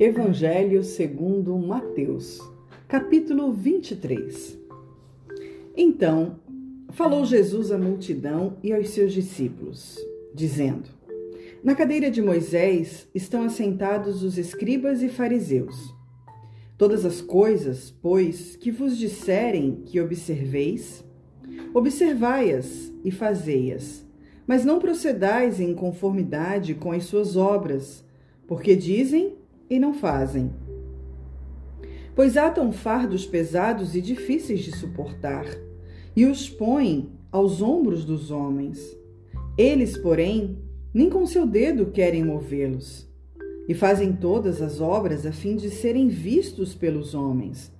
Evangelho segundo Mateus, capítulo 23. Então, falou Jesus à multidão e aos seus discípulos, dizendo: Na cadeira de Moisés estão assentados os escribas e fariseus. Todas as coisas, pois, que vos disserem que observeis, observai-as e fazei-as, mas não procedais em conformidade com as suas obras, porque dizem e não fazem. Pois atam fardos pesados e difíceis de suportar, e os põem aos ombros dos homens. Eles, porém, nem com seu dedo querem movê-los, e fazem todas as obras a fim de serem vistos pelos homens,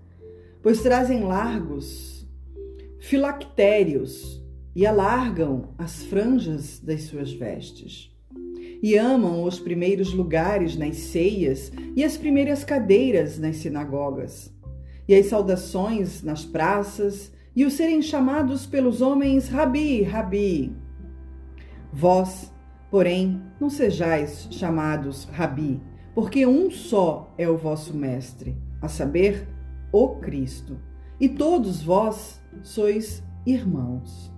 pois trazem largos filactérios e alargam as franjas das suas vestes e amam os primeiros lugares nas ceias e as primeiras cadeiras nas sinagogas, e as saudações nas praças, e o serem chamados pelos homens Rabi, Rabi. Vós, porém, não sejais chamados Rabi, porque um só é o vosso Mestre, a saber, o Cristo, e todos vós sois irmãos.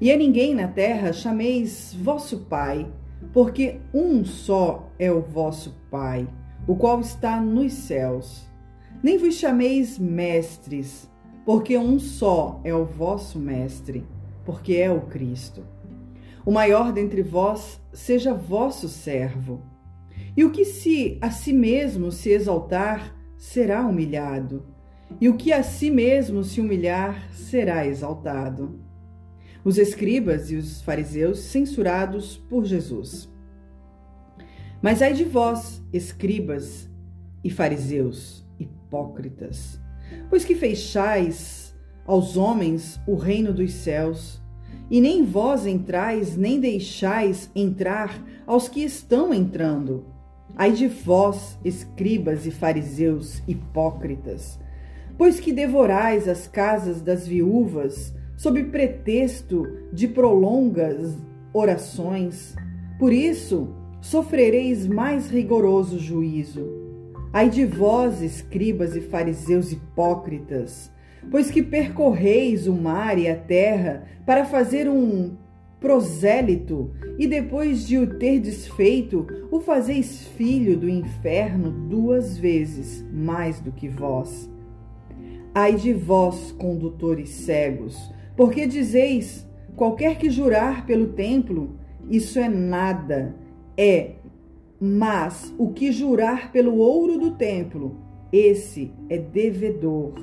E a ninguém na terra chameis vosso Pai, porque um só é o vosso Pai, o qual está nos céus. Nem vos chameis mestres, porque um só é o vosso mestre, porque é o Cristo. O maior dentre vós seja vosso servo. E o que se a si mesmo se exaltar, será humilhado, e o que a si mesmo se humilhar, será exaltado os escribas e os fariseus censurados por Jesus. Mas ai de vós, escribas e fariseus, hipócritas, pois que fechais aos homens o reino dos céus, e nem vós entrais, nem deixais entrar aos que estão entrando. Ai de vós, escribas e fariseus hipócritas, pois que devorais as casas das viúvas sob pretexto de prolongas orações. Por isso, sofrereis mais rigoroso juízo. Ai de vós, escribas e fariseus hipócritas, pois que percorreis o mar e a terra para fazer um prosélito, e depois de o ter desfeito, o fazeis filho do inferno duas vezes mais do que vós. Ai de vós, condutores cegos, porque dizeis: qualquer que jurar pelo templo, isso é nada, é, mas o que jurar pelo ouro do templo, esse é devedor.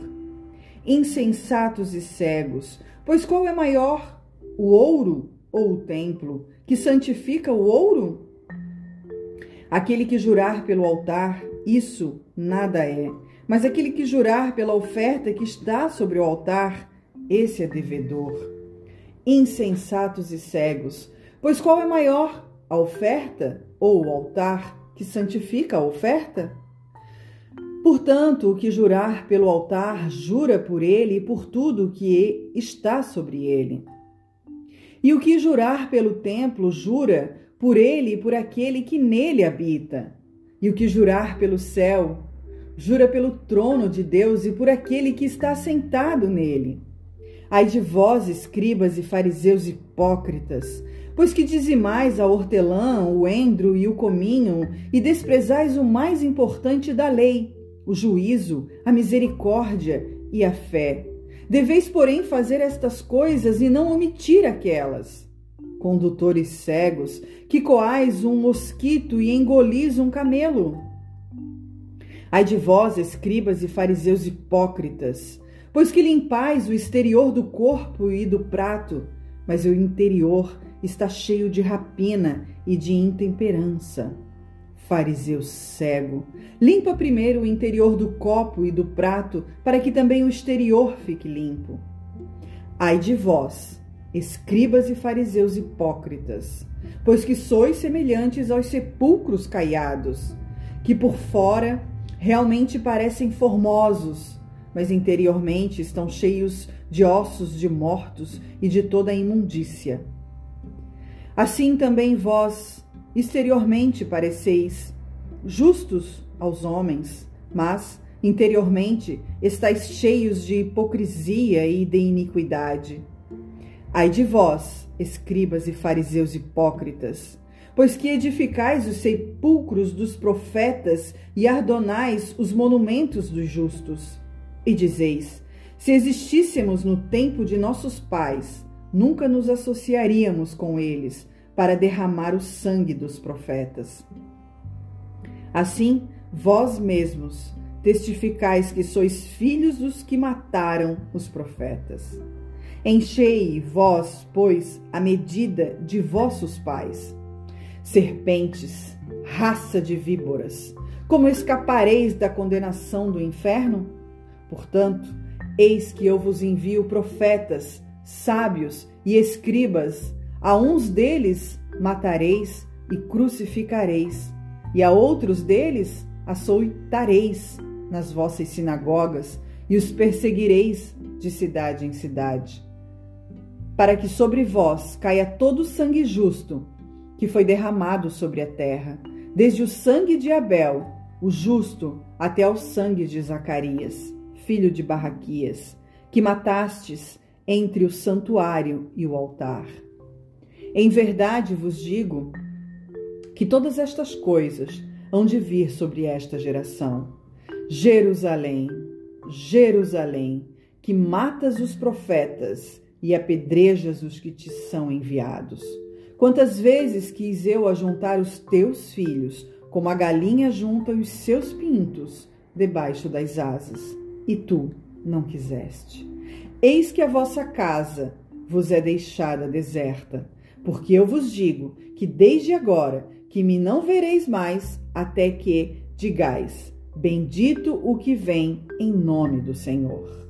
Insensatos e cegos, pois qual é maior, o ouro ou o templo, que santifica o ouro? Aquele que jurar pelo altar, isso nada é, mas aquele que jurar pela oferta que está sobre o altar, esse é devedor. Insensatos e cegos, pois qual é maior, a oferta ou o altar que santifica a oferta? Portanto, o que jurar pelo altar, jura por ele e por tudo que está sobre ele. E o que jurar pelo templo, jura por ele e por aquele que nele habita. E o que jurar pelo céu, jura pelo trono de Deus e por aquele que está sentado nele. Ai de vós, escribas e fariseus hipócritas, pois que dizimais a hortelã, o endro e o cominho, e desprezais o mais importante da lei, o juízo, a misericórdia e a fé. Deveis, porém, fazer estas coisas e não omitir aquelas. Condutores cegos, que coais um mosquito e engolis um camelo. Ai de vós, escribas e fariseus hipócritas, Pois que limpais o exterior do corpo e do prato, mas o interior está cheio de rapina e de intemperança. Fariseu cego, limpa primeiro o interior do copo e do prato, para que também o exterior fique limpo. Ai de vós, escribas e fariseus hipócritas, pois que sois semelhantes aos sepulcros caiados, que por fora realmente parecem formosos, mas interiormente estão cheios de ossos de mortos e de toda a imundícia. Assim também vós, exteriormente, pareceis justos aos homens, mas interiormente estáis cheios de hipocrisia e de iniquidade. Ai de vós, escribas e fariseus hipócritas, pois que edificais os sepulcros dos profetas e ardonais os monumentos dos justos. E dizeis: se existíssemos no tempo de nossos pais, nunca nos associaríamos com eles para derramar o sangue dos profetas. Assim, vós mesmos testificais que sois filhos dos que mataram os profetas. Enchei vós, pois, a medida de vossos pais. Serpentes, raça de víboras, como escapareis da condenação do inferno? Portanto, eis que eu vos envio profetas, sábios e escribas. A uns deles matareis e crucificareis, e a outros deles açoitareis nas vossas sinagogas e os perseguireis de cidade em cidade, para que sobre vós caia todo o sangue justo que foi derramado sobre a terra, desde o sangue de Abel, o justo, até ao sangue de Zacarias, filho de Barraquias, que matastes entre o santuário e o altar. Em verdade vos digo que todas estas coisas hão de vir sobre esta geração. Jerusalém, Jerusalém, que matas os profetas e apedrejas os que te são enviados. Quantas vezes quis eu ajuntar os teus filhos, como a galinha junta os seus pintos debaixo das asas, e tu não quiseste. Eis que a vossa casa vos é deixada deserta, porque eu vos digo que desde agora que me não vereis mais, até que digais: Bendito o que vem em nome do Senhor.